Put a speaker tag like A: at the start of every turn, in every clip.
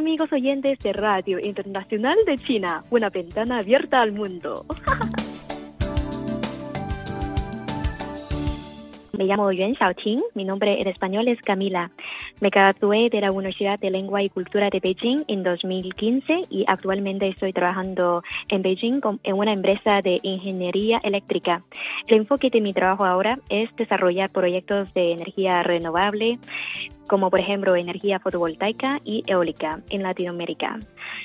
A: Amigos oyentes de Radio Internacional de China, una ventana abierta al mundo. Me llamo Yuan Xiaoqing, mi nombre en español es Camila. Me gradué de la Universidad de Lengua y Cultura de Beijing en 2015 y actualmente estoy trabajando en Beijing en una empresa de ingeniería eléctrica. El enfoque de mi trabajo ahora es desarrollar proyectos de energía renovable, como por ejemplo energía fotovoltaica y eólica en Latinoamérica.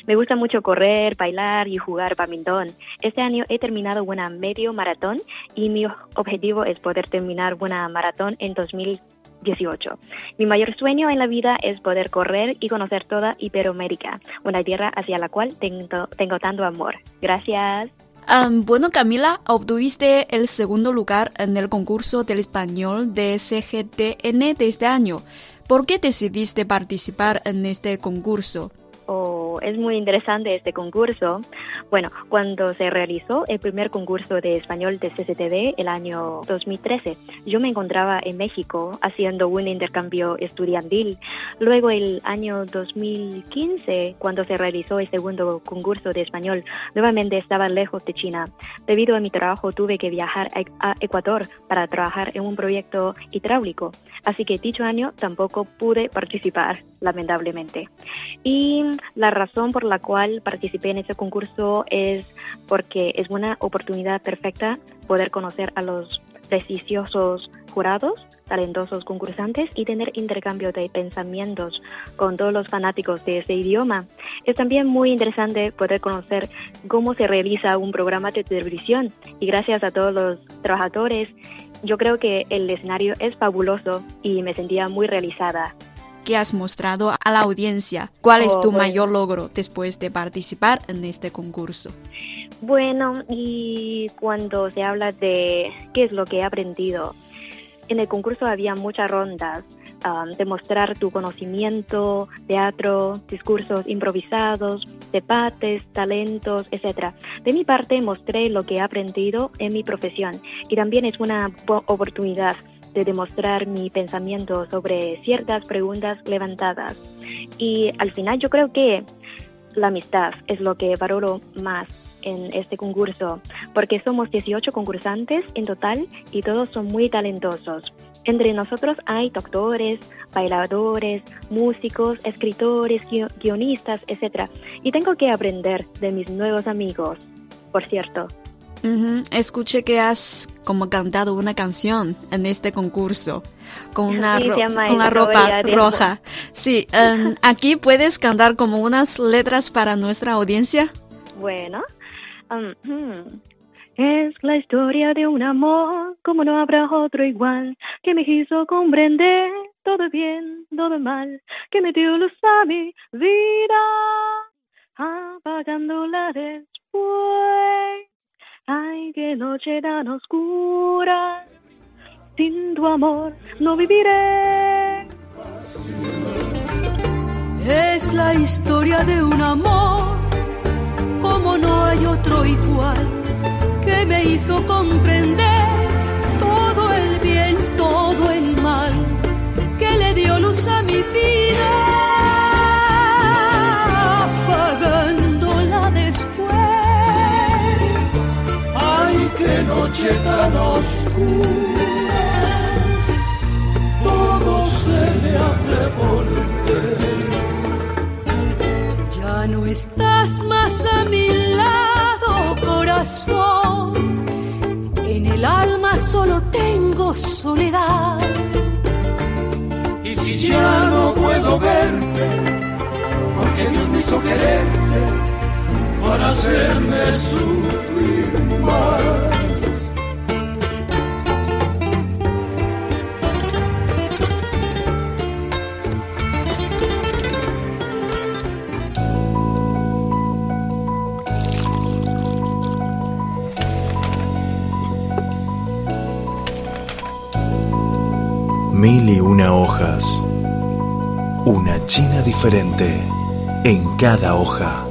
A: Me gusta mucho correr, bailar y jugar badminton. Este año he terminado una medio maratón y mi objetivo es poder terminar una maratón en 2018. Mi mayor sueño en la vida es poder correr y conocer toda Iberoamérica, una tierra hacia la cual tengo, tengo tanto amor. Gracias.
B: Um, bueno, Camila, obtuviste el segundo lugar en el concurso del español de CGTN de este año. ¿Por qué decidiste participar en este concurso?
A: Oh, es muy interesante este concurso. Bueno, cuando se realizó el primer concurso de español de CCTV el año 2013, yo me encontraba en México haciendo un intercambio estudiantil. Luego el año 2015, cuando se realizó el segundo concurso de español, nuevamente estaba lejos de China. Debido a mi trabajo tuve que viajar a Ecuador para trabajar en un proyecto hidráulico, así que dicho año tampoco pude participar, lamentablemente. Y la razón por la cual participé en este concurso es porque es una oportunidad perfecta poder conocer a los prestigiosos jurados, talentosos concursantes y tener intercambio de pensamientos con todos los fanáticos de este idioma. Es también muy interesante poder conocer cómo se realiza un programa de televisión y gracias a todos los trabajadores, yo creo que el escenario es fabuloso y me sentía muy realizada
B: que has mostrado a la audiencia. ¿Cuál es tu mayor logro después de participar en este concurso?
A: Bueno, y cuando se habla de qué es lo que he aprendido, en el concurso había muchas rondas. Um, demostrar tu conocimiento, teatro, discursos improvisados, debates, talentos, etc. De mi parte mostré lo que he aprendido en mi profesión y también es una oportunidad de demostrar mi pensamiento sobre ciertas preguntas levantadas. Y al final yo creo que la amistad es lo que valoro más en este concurso, porque somos 18 concursantes en total y todos son muy talentosos. Entre nosotros hay doctores, bailadores, músicos, escritores, guionistas, etc. Y tengo que aprender de mis nuevos amigos, por cierto.
B: Escuché que has como cantado una canción en este concurso con una con la ropa roja. Sí, em, aquí puedes cantar como unas letras para nuestra audiencia.
A: Bueno, um, es la historia de un amor como no habrá otro igual que me quiso comprender todo bien, todo mal, que me dio luz a mi vida apagándola después. Ay, qué noche tan oscura, sin tu amor no viviré.
C: Es la historia de un amor, como no hay otro igual, que me hizo comprender
D: noche tan oscura, todo se le hace volver.
C: Ya no estás más a mi lado, corazón. En el alma solo tengo soledad.
D: Y si ya no puedo verte, porque Dios me hizo quererte para hacerme sufrir más.
E: Mil y una hojas. Una China diferente en cada hoja.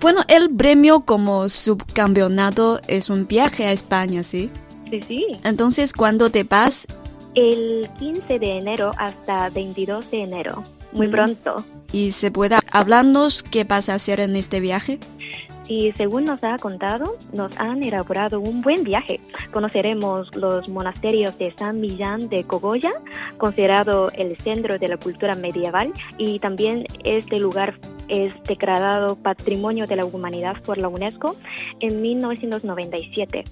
B: Bueno, el premio como subcampeonato es un viaje a España, ¿sí?
A: Sí, sí.
B: Entonces, ¿cuándo te vas?
A: El 15 de enero hasta 22 de enero. Muy pronto.
B: ¿Y se puede hablarnos qué vas a hacer en este viaje?
A: y según nos ha contado, nos han elaborado un buen viaje. Conoceremos los monasterios de San Millán de Cogolla, considerado el centro de la cultura medieval, y también este lugar es declarado Patrimonio de la Humanidad por la UNESCO en 1997.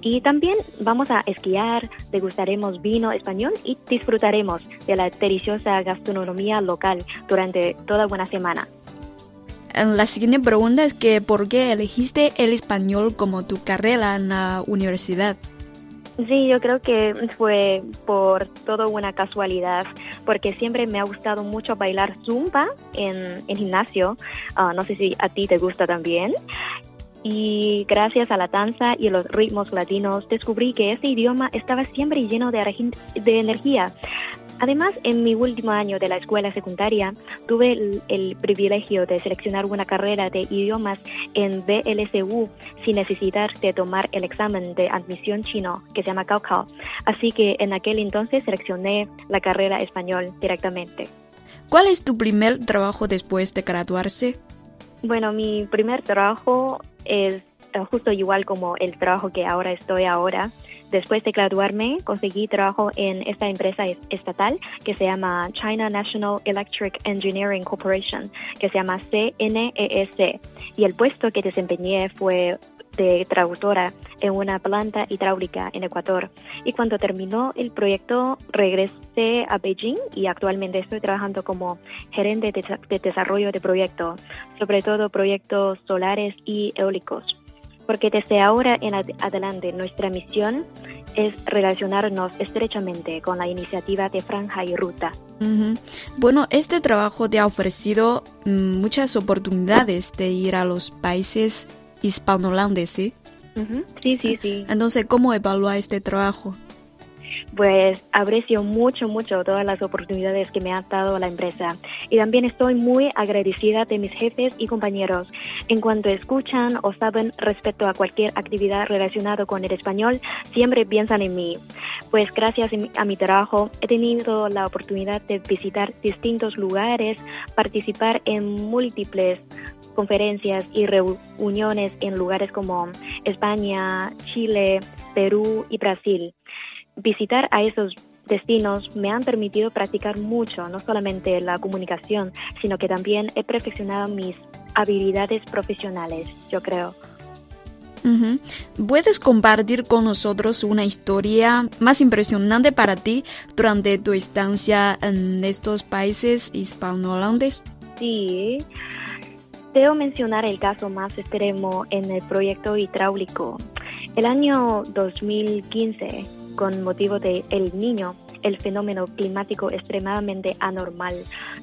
A: Y también vamos a esquiar, degustaremos vino español y disfrutaremos de la deliciosa gastronomía local durante toda una semana.
B: La siguiente pregunta es que ¿por qué elegiste el español como tu carrera en la universidad?
A: Sí, yo creo que fue por toda una casualidad, porque siempre me ha gustado mucho bailar zumba en el gimnasio. Ah, no sé si a ti te gusta también. Y gracias a la danza y los ritmos latinos descubrí que ese idioma estaba siempre lleno de, de energía. Además, en mi último año de la escuela secundaria, tuve el, privilegio de seleccionar una carrera de idiomas en BLCU sin necesidad de tomar el examen de admisión chino que se llama Gaokao. Así que en aquel entonces seleccioné la carrera español directamente.
B: ¿Cuál es tu primer trabajo después de graduarse?
A: Bueno, mi primer trabajo es eh, justo igual como el trabajo que ahora estoy ahora. Después de graduarme, conseguí trabajo en esta empresa estatal que se llama China National Electric Engineering Corporation, que se llama CNES. Y el puesto que desempeñé fue de traductora en una planta hidráulica en Ecuador. Y cuando terminó el proyecto, regresé a Beijing y actualmente estoy trabajando como gerente de, desarrollo de proyectos, sobre todo proyectos solares y eólicos porque desde ahora en adelante nuestra misión es relacionarnos estrechamente con la iniciativa de Franja y Ruta.
B: Bueno, este trabajo te ha ofrecido mm, muchas oportunidades de ir a los países hispanohablantes, ¿sí?
A: Sí, sí, sí.
B: Entonces, ¿cómo evalúa este trabajo?
A: Pues aprecio mucho, mucho todas las oportunidades que me ha dado la empresa. Y también estoy muy agradecida de mis jefes y compañeros. En cuanto escuchan o saben respecto a cualquier actividad relacionada con el español, siempre piensan en mí. Pues gracias a mi trabajo he tenido la oportunidad de visitar distintos lugares, participar en múltiples conferencias y reuniones en lugares como España, Chile, Perú y Brasil visitar a esos destinos me han permitido practicar mucho, no solamente la comunicación, sino que también he perfeccionado mis habilidades profesionales, yo creo.
B: ¿Puedes compartir con nosotros una historia más impresionante para ti durante tu estancia en estos países hispanohablantes?
A: Sí. Debo mencionar el caso más extremo en el proyecto hidráulico. El año 2015 con motivo de El Niño, el fenómeno climático extremadamente anormal.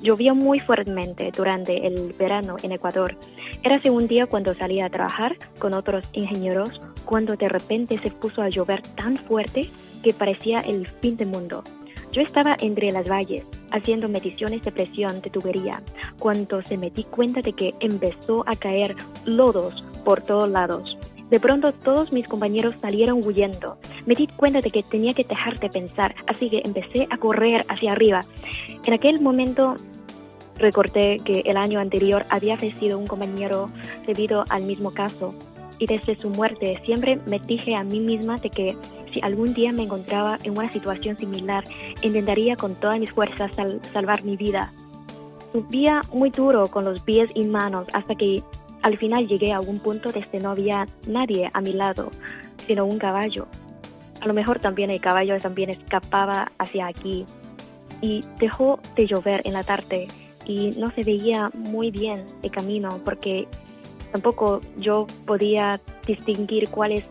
A: Llovió muy fuertemente durante el verano en Ecuador. Era un día cuando salía a trabajar con otros ingenieros cuando de repente se puso a llover tan fuerte que parecía el fin del mundo. Yo estaba entre las valles haciendo mediciones de presión de tubería cuando se me di cuenta de que empezó a caer lodos por todos lados. De pronto todos mis compañeros salieron huyendo. Me di cuenta de que tenía que dejar de pensar, así que empecé a correr hacia arriba. En aquel momento recordé que el año anterior había fallecido un compañero debido al mismo caso y desde su muerte siempre me dije a mí misma de que si algún día me encontraba en una situación similar, intentaría con todas mis fuerzas salvar mi vida. Subía muy duro con los pies y manos hasta que al final llegué a un punto desde no había nadie a mi lado, sino un caballo. A lo mejor también el caballo también escapaba hacia aquí y dejó de llover en la tarde y no se veía muy bien el camino porque tampoco yo podía distinguir cuáles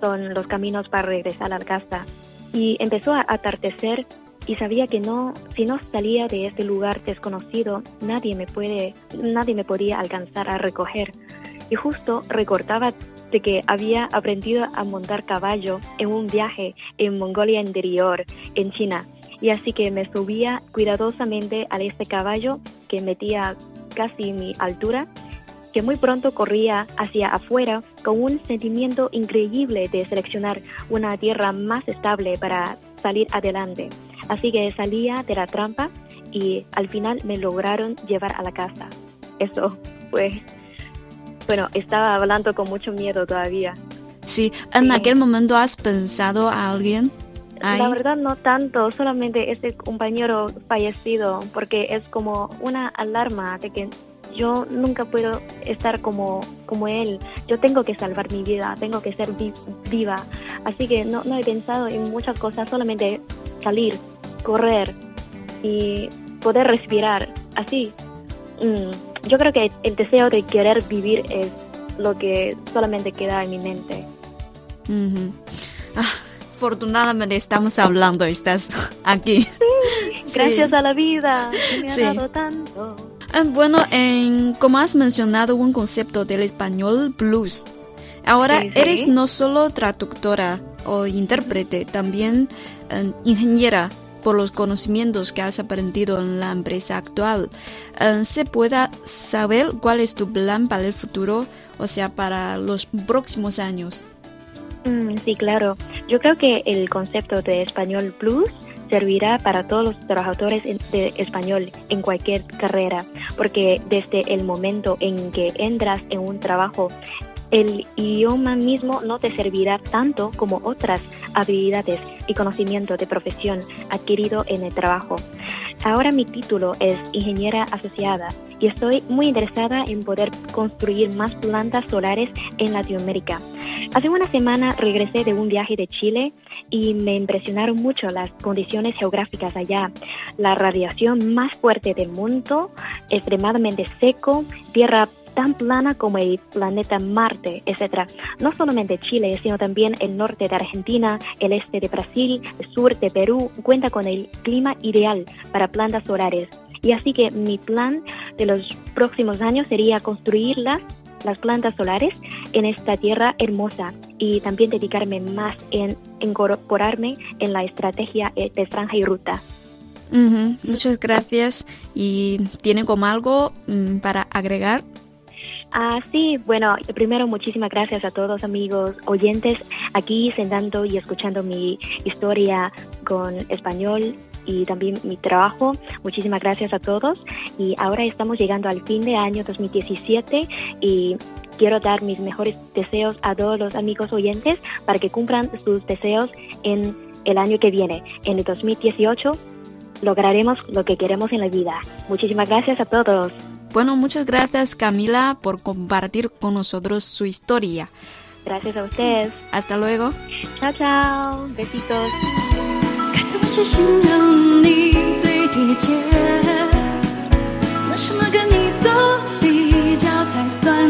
A: son los caminos para regresar a la casa. Y empezó a atardecer y sabía que no, si no salía de este lugar desconocido, nadie me puede, nadie me podía alcanzar a recoger. Y justo recordaba de que había aprendido a montar caballo en un viaje en Mongolia interior, en China. Y así que me subía cuidadosamente a este caballo que metía casi mi altura, que muy pronto corría hacia afuera con un sentimiento increíble de seleccionar una tierra más estable para salir adelante. Así que salía de la trampa y al final me lograron llevar a la casa. Eso fue, bueno, estaba hablando con mucho miedo todavía.
B: Sí, en aquel momento has pensado a alguien.
A: La verdad no tanto, solamente ese compañero fallecido, porque es como una alarma de que yo nunca puedo estar como, como él. Yo tengo que salvar mi vida, tengo que ser viva. Así que no, no he pensado en muchas cosas, solamente salir, correr y poder respirar. Así. Mm, yo creo que el deseo de querer vivir es lo que solamente queda en mi mente.
B: Ah, afortunadamente estamos hablando, estás aquí.
A: gracias a la vida, me ha dado tanto.
B: Ah, bueno, en, como has mencionado un concepto del español blues, ahora eres no solo traductora o intérprete, también eh, ingeniera por los conocimientos que has aprendido en la empresa actual. Eh, ¿Se pueda saber cuál es tu plan para el futuro, o sea, para los próximos años?
A: Mm, sí, claro. Yo creo que el concepto de español blues servirá para todos los trabajadores de español en cualquier carrera, porque desde el momento en que entras en un trabajo, el idioma mismo no te servirá tanto como otras habilidades y conocimiento de profesión adquirido en el trabajo. Ahora mi título es ingeniera asociada y estoy muy interesada en poder construir más plantas solares en Latinoamérica. Hace una semana regresé de un viaje de Chile y me impresionaron mucho las condiciones geográficas allá. La radiación más fuerte del mundo, extremadamente seco, tierra tan plana como el planeta Marte, etc. No solamente Chile, sino también el norte de Argentina, el este de Brasil, el sur de Perú, cuenta con el clima ideal para plantas solares. Y así que mi plan de los próximos años sería construirlas las plantas solares en esta tierra hermosa y también dedicarme más en incorporarme en la estrategia eh, de franja y ruta.
B: Muchas gracias. ¿Y tiene como algo mm, para agregar?
A: Ah, sí, bueno, primero muchísimas gracias a todos amigos oyentes aquí sentando y escuchando mi historia con español y también mi trabajo. Muchísimas gracias a todos y ahora estamos llegando al fin de año 2017 y quiero dar mis mejores deseos a todos los amigos oyentes para que cumplan sus deseos en el año que viene. En el 2018 lograremos lo que queremos en la vida. Muchísimas gracias a todos.
B: Bueno, muchas gracias Camila por compartir con nosotros su historia.
A: Gracias a ustedes.
B: Hasta luego.
A: Chao, chao. Besitos.
C: 该怎么去形容你最贴切？拿什么跟你做比较才算